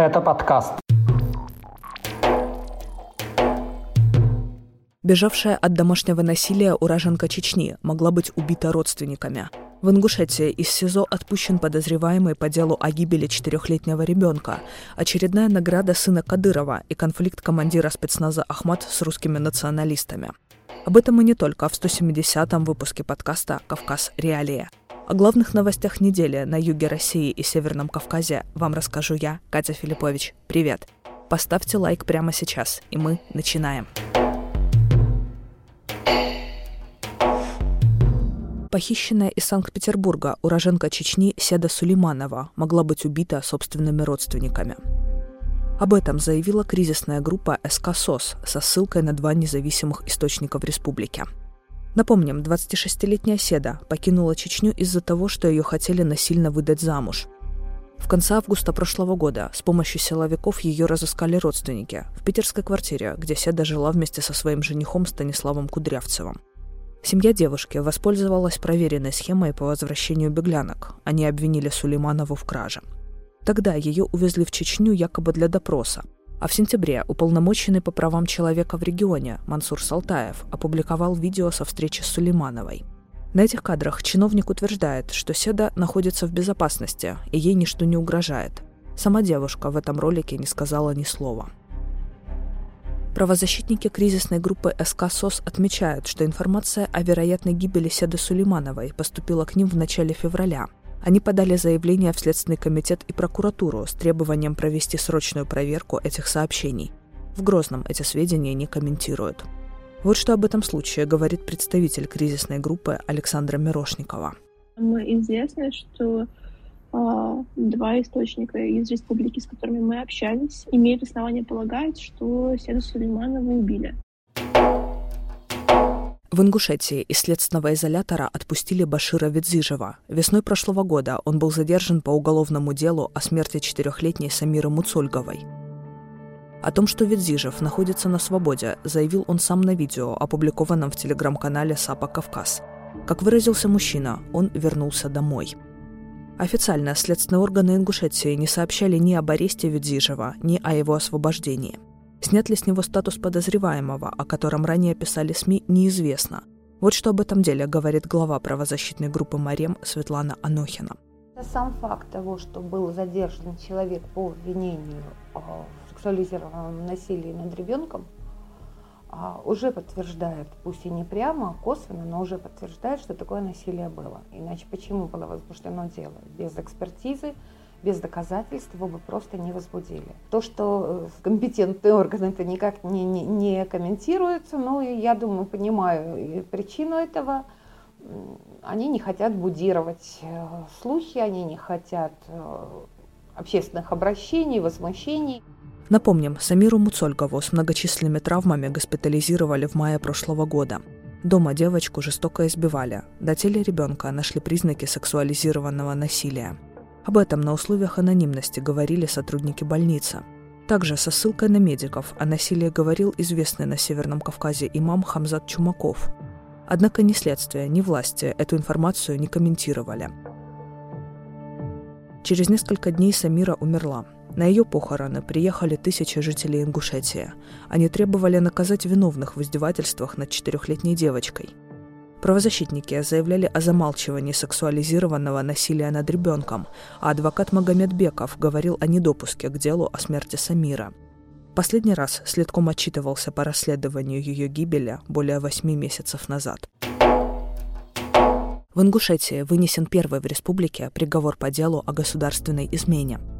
Это подкаст. Бежавшая от домашнего насилия уроженка Чечни могла быть убита родственниками. В Ингушетии из СИЗО отпущен подозреваемый по делу о гибели четырехлетнего ребенка, очередная награда сына Кадырова и конфликт командира спецназа Ахмат с русскими националистами. Об этом и не только в 170-м выпуске подкаста «Кавказ. Реалия». О главных новостях недели на юге России и Северном Кавказе вам расскажу я, Катя Филиппович. Привет! Поставьте лайк прямо сейчас, и мы начинаем. Похищенная из Санкт-Петербурга уроженка Чечни Седа Сулейманова могла быть убита собственными родственниками. Об этом заявила кризисная группа СК СОС со ссылкой на два независимых источника в республике. Напомним, 26-летняя Седа покинула Чечню из-за того, что ее хотели насильно выдать замуж. В конце августа прошлого года с помощью силовиков ее разыскали родственники в питерской квартире, где Седа жила вместе со своим женихом Станиславом Кудрявцевым. Семья девушки воспользовалась проверенной схемой по возвращению беглянок. Они обвинили Сулейманову в краже. Тогда ее увезли в Чечню якобы для допроса. А в сентябре уполномоченный по правам человека в регионе Мансур Салтаев опубликовал видео со встречи с Сулеймановой. На этих кадрах чиновник утверждает, что Седа находится в безопасности и ей ничто не угрожает. Сама девушка в этом ролике не сказала ни слова. Правозащитники кризисной группы СК СОС отмечают, что информация о вероятной гибели Седы Сулеймановой поступила к ним в начале февраля. Они подали заявление в Следственный комитет и прокуратуру с требованием провести срочную проверку этих сообщений. В Грозном эти сведения не комментируют. Вот что об этом случае говорит представитель кризисной группы Александра Мирошникова. Известно, что а, два источника из республики, с которыми мы общались, имеют основания полагать, что Седу Сулейманова убили. В Ингушетии из следственного изолятора отпустили Башира Ведзижева. Весной прошлого года он был задержан по уголовному делу о смерти четырехлетней Самиры Муцольговой. О том, что Ведзижев находится на свободе, заявил он сам на видео, опубликованном в телеграм-канале САПа «Кавказ». Как выразился мужчина, он вернулся домой – Официально следственные органы Ингушетии не сообщали ни об аресте Ведзижева, ни о его освобождении. Снят ли с него статус подозреваемого, о котором ранее писали СМИ, неизвестно. Вот что об этом деле говорит глава правозащитной группы «Марем» Светлана Анохина. Сам факт того, что был задержан человек по обвинению в сексуализированном насилии над ребенком – а, уже подтверждает, пусть и не прямо, а косвенно, но уже подтверждает, что такое насилие было. Иначе почему было возбуждено дело? Без экспертизы, без доказательств его бы просто не возбудили. То, что э, компетентные органы это никак не, не, не комментируются, ну, я думаю, понимаю причину этого. Они не хотят будировать э, слухи, они не хотят э, общественных обращений, возмущений. Напомним, Самиру Муцольгову с многочисленными травмами госпитализировали в мае прошлого года. Дома девочку жестоко избивали. До теле ребенка нашли признаки сексуализированного насилия. Об этом на условиях анонимности говорили сотрудники больницы. Также со ссылкой на медиков о насилии говорил известный на Северном Кавказе имам Хамзат Чумаков. Однако ни следствие, ни власти эту информацию не комментировали. Через несколько дней Самира умерла. На ее похороны приехали тысячи жителей Ингушетии. Они требовали наказать виновных в издевательствах над четырехлетней девочкой. Правозащитники заявляли о замалчивании сексуализированного насилия над ребенком, а адвокат Магомед Беков говорил о недопуске к делу о смерти Самира. Последний раз следком отчитывался по расследованию ее гибели более восьми месяцев назад. В Ингушетии вынесен первый в республике приговор по делу о государственной измене –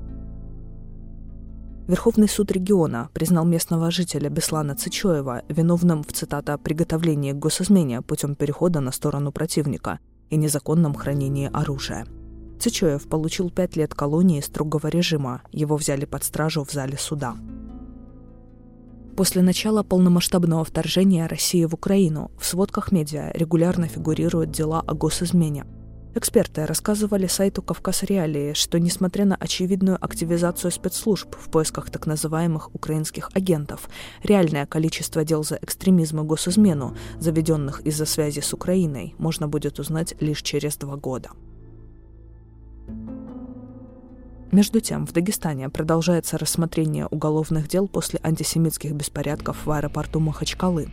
Верховный суд региона признал местного жителя Беслана Цычоева виновным в, цитата, «приготовлении к госизмене путем перехода на сторону противника и незаконном хранении оружия». Цычоев получил пять лет колонии строгого режима. Его взяли под стражу в зале суда. После начала полномасштабного вторжения России в Украину в сводках медиа регулярно фигурируют дела о госизмене – Эксперты рассказывали сайту «Кавказ Реалии», что несмотря на очевидную активизацию спецслужб в поисках так называемых украинских агентов, реальное количество дел за экстремизм и госизмену, заведенных из-за связи с Украиной, можно будет узнать лишь через два года. Между тем, в Дагестане продолжается рассмотрение уголовных дел после антисемитских беспорядков в аэропорту Махачкалы.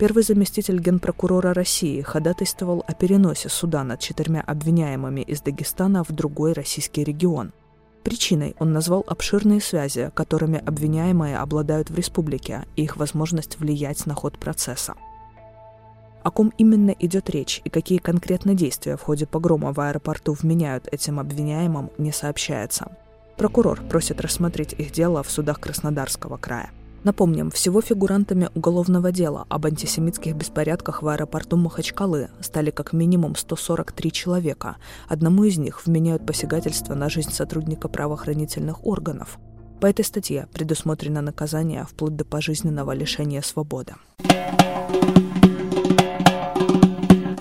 Первый заместитель генпрокурора России ходатайствовал о переносе суда над четырьмя обвиняемыми из Дагестана в другой российский регион. Причиной он назвал обширные связи, которыми обвиняемые обладают в республике, и их возможность влиять на ход процесса. О ком именно идет речь и какие конкретно действия в ходе погрома в аэропорту вменяют этим обвиняемым, не сообщается. Прокурор просит рассмотреть их дело в судах Краснодарского края. Напомним, всего фигурантами уголовного дела об антисемитских беспорядках в аэропорту Махачкалы стали как минимум 143 человека. Одному из них вменяют посягательство на жизнь сотрудника правоохранительных органов. По этой статье предусмотрено наказание вплоть до пожизненного лишения свободы.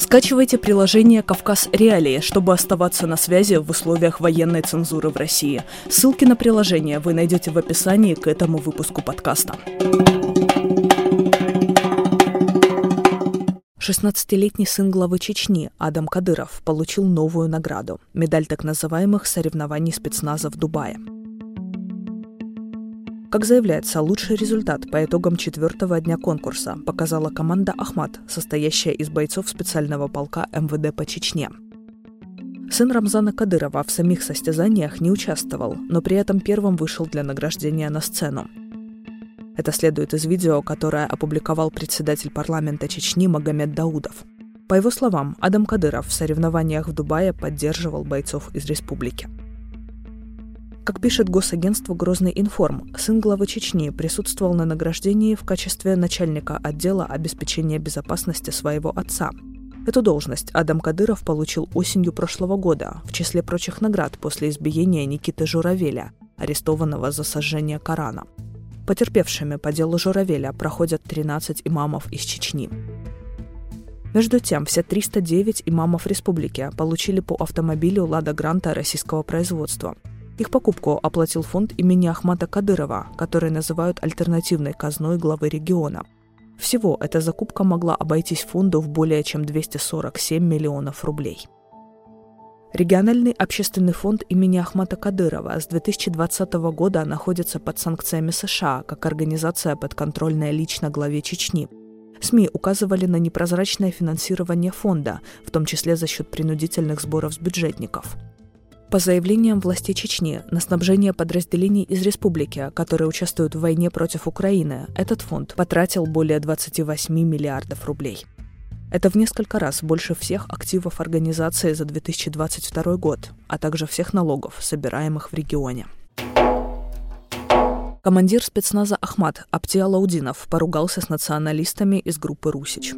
Скачивайте приложение «Кавказ Реалии», чтобы оставаться на связи в условиях военной цензуры в России. Ссылки на приложение вы найдете в описании к этому выпуску подкаста. 16-летний сын главы Чечни Адам Кадыров получил новую награду – медаль так называемых соревнований спецназа в Дубае – как заявляется, лучший результат по итогам четвертого дня конкурса показала команда «Ахмат», состоящая из бойцов специального полка МВД по Чечне. Сын Рамзана Кадырова в самих состязаниях не участвовал, но при этом первым вышел для награждения на сцену. Это следует из видео, которое опубликовал председатель парламента Чечни Магомед Даудов. По его словам, Адам Кадыров в соревнованиях в Дубае поддерживал бойцов из республики. Как пишет госагентство «Грозный информ», сын главы Чечни присутствовал на награждении в качестве начальника отдела обеспечения безопасности своего отца. Эту должность Адам Кадыров получил осенью прошлого года, в числе прочих наград после избиения Никиты Журавеля, арестованного за сожжение Корана. Потерпевшими по делу Журавеля проходят 13 имамов из Чечни. Между тем, все 309 имамов республики получили по автомобилю «Лада Гранта» российского производства – их покупку оплатил фонд имени Ахмата Кадырова, который называют альтернативной казной главы региона. Всего эта закупка могла обойтись фонду в более чем 247 миллионов рублей. Региональный общественный фонд имени Ахмата Кадырова с 2020 года находится под санкциями США как организация подконтрольная лично главе Чечни. СМИ указывали на непрозрачное финансирование фонда, в том числе за счет принудительных сборов с бюджетников – по заявлениям властей Чечни, на снабжение подразделений из республики, которые участвуют в войне против Украины, этот фонд потратил более 28 миллиардов рублей. Это в несколько раз больше всех активов организации за 2022 год, а также всех налогов, собираемых в регионе. Командир спецназа Ахмат Аптия Лаудинов поругался с националистами из группы «Русич».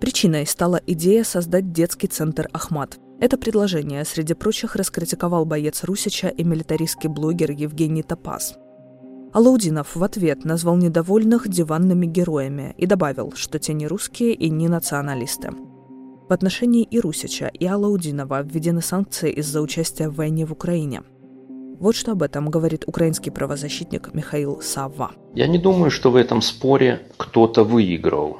Причиной стала идея создать детский центр «Ахмат», это предложение, среди прочих, раскритиковал боец Русича и милитаристский блогер Евгений Топас. Алаудинов в ответ назвал недовольных диванными героями и добавил, что те не русские и не националисты. В отношении и Русича, и Алаудинова введены санкции из-за участия в войне в Украине. Вот что об этом говорит украинский правозащитник Михаил Савва. Я не думаю, что в этом споре кто-то выиграл.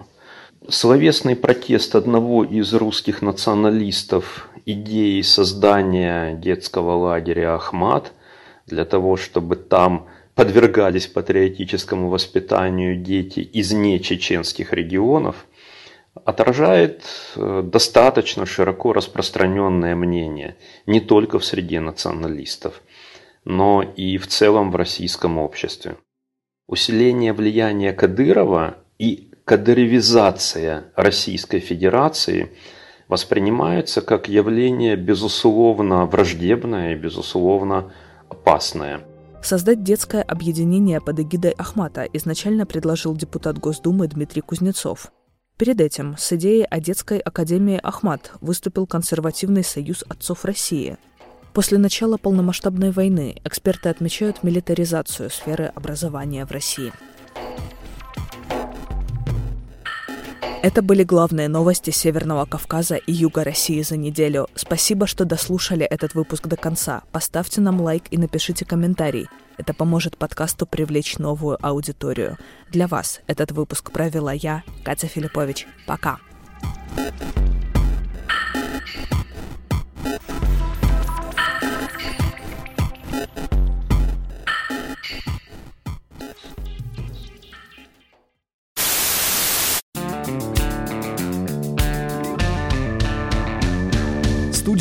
Словесный протест одного из русских националистов идеи создания детского лагеря Ахмат для того, чтобы там подвергались патриотическому воспитанию дети из нечеченских регионов, отражает э, достаточно широко распространенное мнение не только в среде националистов, но и в целом в российском обществе. Усиление влияния Кадырова и кадыровизация Российской Федерации воспринимается как явление безусловно враждебное и безусловно опасное. Создать детское объединение под эгидой Ахмата изначально предложил депутат Госдумы Дмитрий Кузнецов. Перед этим с идеей о детской академии Ахмат выступил консервативный союз отцов России. После начала полномасштабной войны эксперты отмечают милитаризацию сферы образования в России. Это были главные новости Северного Кавказа и Юга России за неделю. Спасибо, что дослушали этот выпуск до конца. Поставьте нам лайк и напишите комментарий. Это поможет подкасту привлечь новую аудиторию. Для вас этот выпуск провела я, Катя Филиппович. Пока! thank you